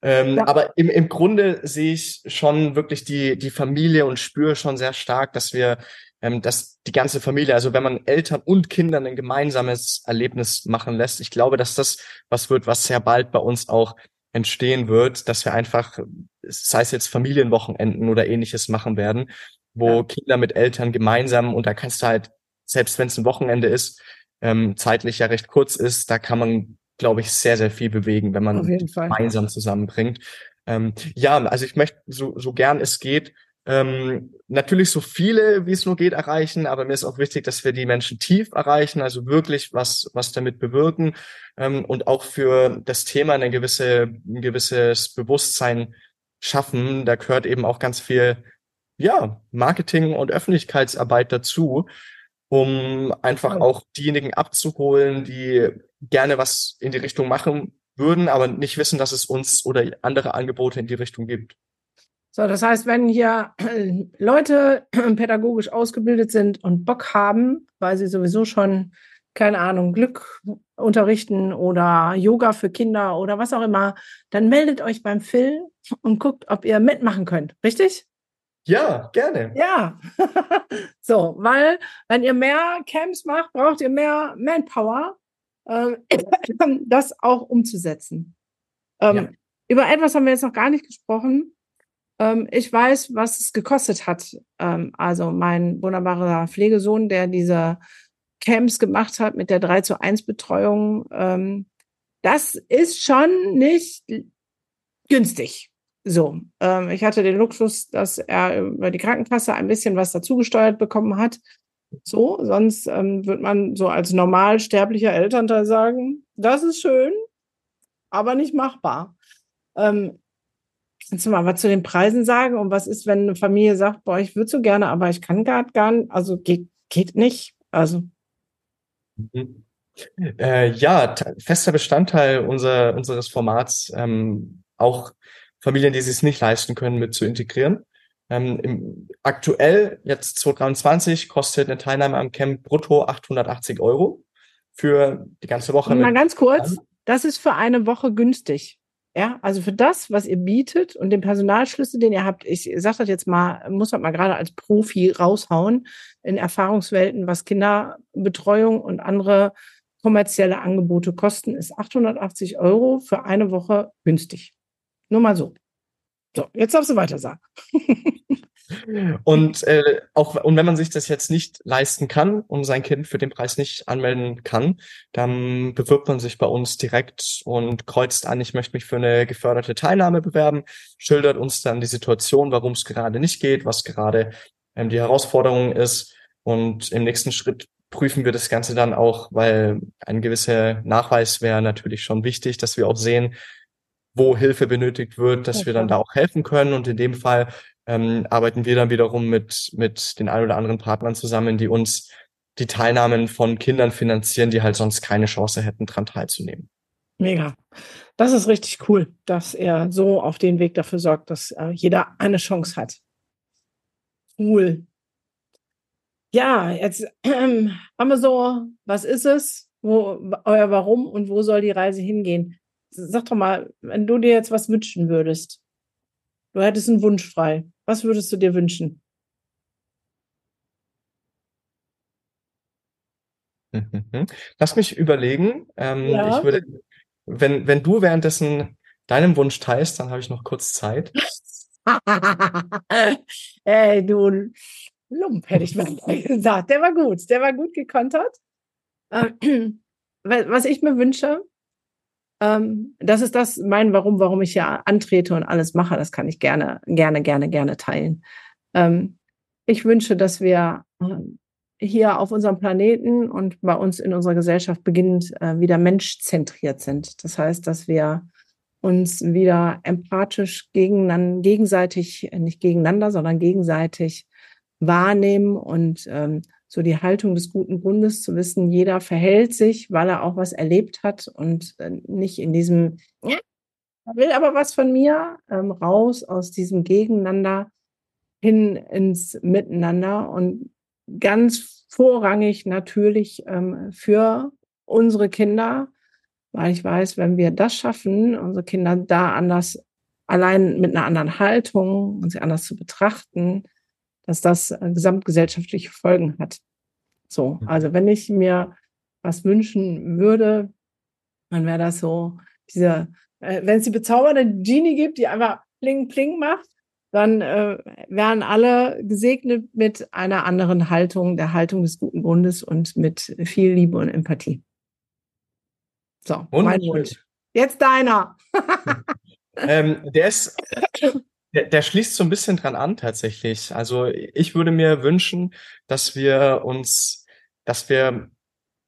Ähm, ja. Aber im, im Grunde sehe ich schon wirklich die, die Familie und spüre schon sehr stark, dass wir ähm, dass die ganze Familie, also wenn man Eltern und Kindern ein gemeinsames Erlebnis machen lässt, ich glaube, dass das was wird, was sehr bald bei uns auch entstehen wird, dass wir einfach, sei es jetzt Familienwochenenden oder ähnliches machen werden, wo ja. Kinder mit Eltern gemeinsam und da kannst du halt, selbst wenn es ein Wochenende ist, ähm, zeitlich ja recht kurz ist, da kann man, glaube ich, sehr, sehr viel bewegen, wenn man gemeinsam zusammenbringt. Ähm, ja, also ich möchte so, so gern es geht, ähm, natürlich so viele, wie es nur geht, erreichen, aber mir ist auch wichtig, dass wir die Menschen tief erreichen, also wirklich was, was damit bewirken ähm, und auch für das Thema eine gewisse, ein gewisses Bewusstsein schaffen. Da gehört eben auch ganz viel, ja, Marketing und Öffentlichkeitsarbeit dazu, um einfach auch diejenigen abzuholen, die gerne was in die Richtung machen würden, aber nicht wissen, dass es uns oder andere Angebote in die Richtung gibt. So, das heißt, wenn hier Leute pädagogisch ausgebildet sind und Bock haben, weil sie sowieso schon, keine Ahnung, Glück unterrichten oder Yoga für Kinder oder was auch immer, dann meldet euch beim Phil und guckt, ob ihr mitmachen könnt. Richtig? Ja, gerne. Ja. so, weil wenn ihr mehr Camps macht, braucht ihr mehr Manpower, äh, das auch umzusetzen. Ähm, ja. Über etwas haben wir jetzt noch gar nicht gesprochen. Ähm, ich weiß, was es gekostet hat. Ähm, also mein wunderbarer Pflegesohn, der diese Camps gemacht hat mit der 3 zu 1 Betreuung, ähm, das ist schon nicht günstig. So, ähm, ich hatte den Luxus, dass er über die Krankenkasse ein bisschen was dazugesteuert bekommen hat. So, sonst ähm, wird man so als normalsterblicher Elternteil sagen, das ist schön, aber nicht machbar. Ähm, Kannst du mal was zu den Preisen sagen? Und was ist, wenn eine Familie sagt, boah, ich würde so gerne, aber ich kann gar nicht, also geht, geht nicht. Also. Mhm. Äh, ja, fester Bestandteil unser, unseres Formats, ähm, auch Familien, die es nicht leisten können, mit zu integrieren. Ähm, im, aktuell, jetzt 2023, kostet eine Teilnahme am Camp brutto 880 Euro für die ganze Woche. Mal ganz kurz, das ist für eine Woche günstig. Ja, also für das, was ihr bietet und den Personalschlüssel, den ihr habt, ich sage das jetzt mal, muss man mal gerade als Profi raushauen in Erfahrungswelten, was Kinderbetreuung und andere kommerzielle Angebote kosten, ist 880 Euro für eine Woche günstig. Nur mal so. So, jetzt darfst du weiter sagen. Und äh, auch und wenn man sich das jetzt nicht leisten kann und sein Kind für den Preis nicht anmelden kann, dann bewirbt man sich bei uns direkt und kreuzt an, ich möchte mich für eine geförderte Teilnahme bewerben, schildert uns dann die Situation, warum es gerade nicht geht, was gerade ähm, die Herausforderung ist. Und im nächsten Schritt prüfen wir das Ganze dann auch, weil ein gewisser Nachweis wäre natürlich schon wichtig, dass wir auch sehen, wo Hilfe benötigt wird, dass okay. wir dann da auch helfen können. Und in dem Fall ähm, arbeiten wir dann wiederum mit, mit den ein oder anderen Partnern zusammen, die uns die Teilnahmen von Kindern finanzieren, die halt sonst keine Chance hätten, dran teilzunehmen. Mega. Das ist richtig cool, dass er so auf den Weg dafür sorgt, dass äh, jeder eine Chance hat. Cool. Ja, jetzt ähm, so, was ist es? Wo, euer Warum und wo soll die Reise hingehen? Sag doch mal, wenn du dir jetzt was wünschen würdest, du hättest einen Wunsch frei. Was würdest du dir wünschen? Mhm. Lass mich überlegen. Ähm, ja. Ich würde, wenn, wenn du währenddessen deinem Wunsch teilst, dann habe ich noch kurz Zeit. Ey, du Lump, hätte ich mal gesagt. Der war gut, der war gut gekontert. Äh, was ich mir wünsche, ähm, das ist das mein Warum, warum ich ja antrete und alles mache. Das kann ich gerne, gerne, gerne, gerne teilen. Ähm, ich wünsche, dass wir ähm, hier auf unserem Planeten und bei uns in unserer Gesellschaft beginnend äh, wieder menschzentriert sind. Das heißt, dass wir uns wieder empathisch gegeneinander, gegenseitig, äh, nicht gegeneinander, sondern gegenseitig wahrnehmen und ähm, so die Haltung des guten Bundes zu wissen, jeder verhält sich, weil er auch was erlebt hat und äh, nicht in diesem, er will aber was von mir, ähm, raus aus diesem Gegeneinander hin ins Miteinander und ganz vorrangig natürlich ähm, für unsere Kinder, weil ich weiß, wenn wir das schaffen, unsere Kinder da anders, allein mit einer anderen Haltung und sie anders zu betrachten, dass das äh, gesamtgesellschaftliche Folgen hat. So, also wenn ich mir was wünschen würde, dann wäre das so, diese, äh, wenn es die bezaubernde Genie gibt, die einfach pling pling macht, dann äh, wären alle gesegnet mit einer anderen Haltung, der Haltung des guten Bundes und mit viel Liebe und Empathie. So, mein Wunsch. Jetzt deiner. ähm, der ist, der, der schließt so ein bisschen dran an tatsächlich. Also ich würde mir wünschen, dass wir uns, dass wir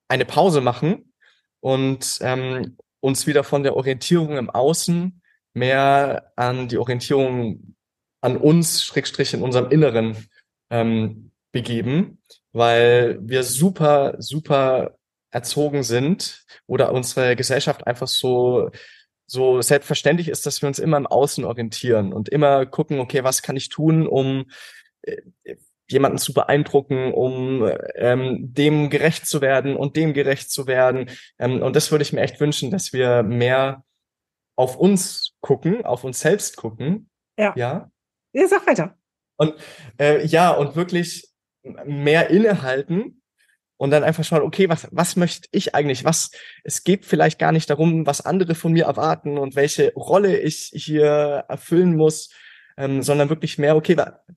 eine Pause machen und ähm, uns wieder von der Orientierung im Außen mehr an die Orientierung an uns, Schrägstrich in unserem Inneren ähm, begeben, weil wir super, super erzogen sind oder unsere Gesellschaft einfach so so selbstverständlich ist, dass wir uns immer im Außen orientieren und immer gucken, okay, was kann ich tun, um äh, jemanden zu beeindrucken, um ähm, dem gerecht zu werden und dem gerecht zu werden. Ähm, und das würde ich mir echt wünschen, dass wir mehr auf uns gucken, auf uns selbst gucken. Ja. Ja. Ja, sag weiter. Und äh, ja, und wirklich mehr innehalten und dann einfach schauen, okay, was, was möchte ich eigentlich? Was, es geht vielleicht gar nicht darum, was andere von mir erwarten und welche Rolle ich hier erfüllen muss, ähm, sondern wirklich mehr, okay,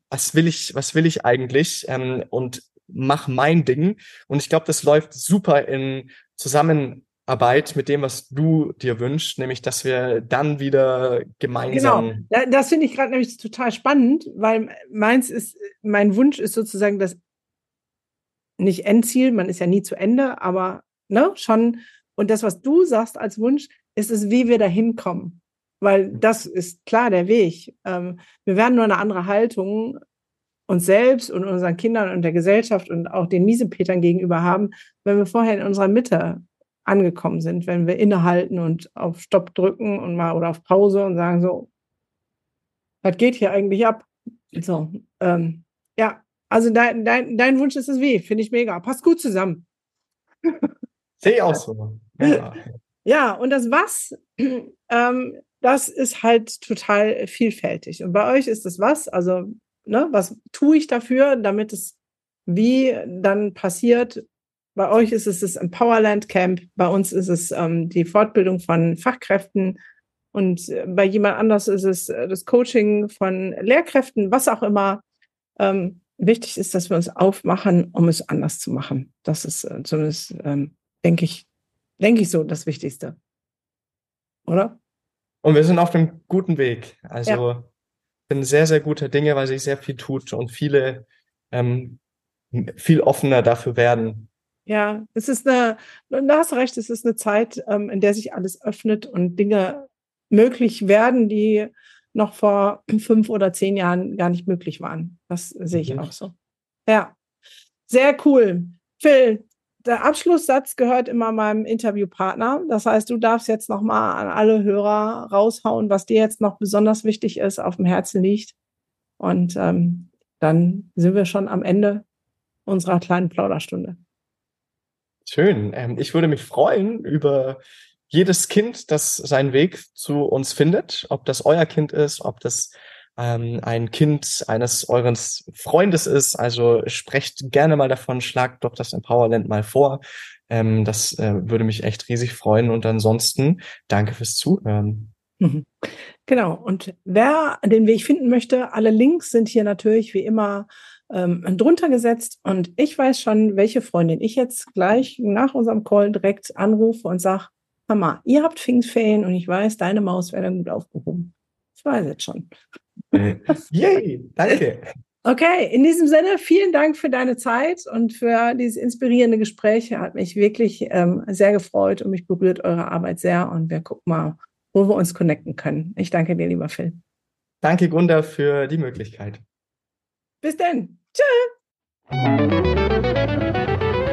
was will ich, was will ich eigentlich? Ähm, und mach mein Ding. Und ich glaube, das läuft super in Zusammenarbeit mit dem, was du dir wünschst, nämlich, dass wir dann wieder gemeinsam. Genau, das finde ich gerade nämlich total spannend, weil meins ist, mein Wunsch ist sozusagen das nicht Endziel, man ist ja nie zu Ende, aber ne, schon. Und das, was du sagst als Wunsch, ist es, wie wir da hinkommen. Weil das ist klar der Weg. Ähm, wir werden nur eine andere Haltung uns selbst und unseren Kindern und der Gesellschaft und auch den Miesepetern gegenüber haben, wenn wir vorher in unserer Mitte angekommen sind, wenn wir innehalten und auf Stopp drücken und mal oder auf Pause und sagen so, was geht hier eigentlich ab? So, ähm, ja, also dein, dein, dein Wunsch ist es weh, finde ich mega. Passt gut zusammen. Sehe ich auch so. Ja. ja, und das Was, ähm, das ist halt total vielfältig. Und bei euch ist das Was, also, ne, was tue ich dafür, damit es wie dann passiert? Bei euch ist es das Empowerland Camp, bei uns ist es ähm, die Fortbildung von Fachkräften und äh, bei jemand anders ist es äh, das Coaching von Lehrkräften, was auch immer. Ähm, wichtig ist, dass wir uns aufmachen, um es anders zu machen. Das ist äh, zumindest, ähm, denke ich, denke ich so das Wichtigste. Oder? Und wir sind auf dem guten Weg. Also ja. bin sehr, sehr guter Dinge, weil sich sehr viel tut und viele ähm, viel offener dafür werden. Ja, es ist eine, du hast recht, es ist eine Zeit, ähm, in der sich alles öffnet und Dinge möglich werden, die noch vor fünf oder zehn Jahren gar nicht möglich waren. Das sehe ich mhm. auch so. Ja, sehr cool. Phil, der Abschlusssatz gehört immer meinem Interviewpartner. Das heißt, du darfst jetzt noch mal an alle Hörer raushauen, was dir jetzt noch besonders wichtig ist, auf dem Herzen liegt. Und ähm, dann sind wir schon am Ende unserer kleinen Plauderstunde. Schön. Ähm, ich würde mich freuen über jedes Kind, das seinen Weg zu uns findet, ob das euer Kind ist, ob das ähm, ein Kind eines eures Freundes ist. Also sprecht gerne mal davon, schlagt doch das Empowerland mal vor. Ähm, das äh, würde mich echt riesig freuen. Und ansonsten danke fürs Zuhören. Mhm. Genau. Und wer den Weg finden möchte, alle Links sind hier natürlich wie immer ähm, drunter gesetzt. Und ich weiß schon, welche Freundin ich jetzt gleich nach unserem Call direkt anrufe und sage, Mama, ihr habt Pfingstferien und ich weiß, deine Maus wäre dann gut aufgehoben. Das weiß ich jetzt schon. Yay, danke. Okay, in diesem Sinne, vielen Dank für deine Zeit und für dieses inspirierende Gespräch. Hat mich wirklich ähm, sehr gefreut und mich berührt eure Arbeit sehr. Und wir gucken mal, wo wir uns connecten können. Ich danke dir, lieber Phil. Danke, Gunda, für die Möglichkeit. Bis dann. Tschüss.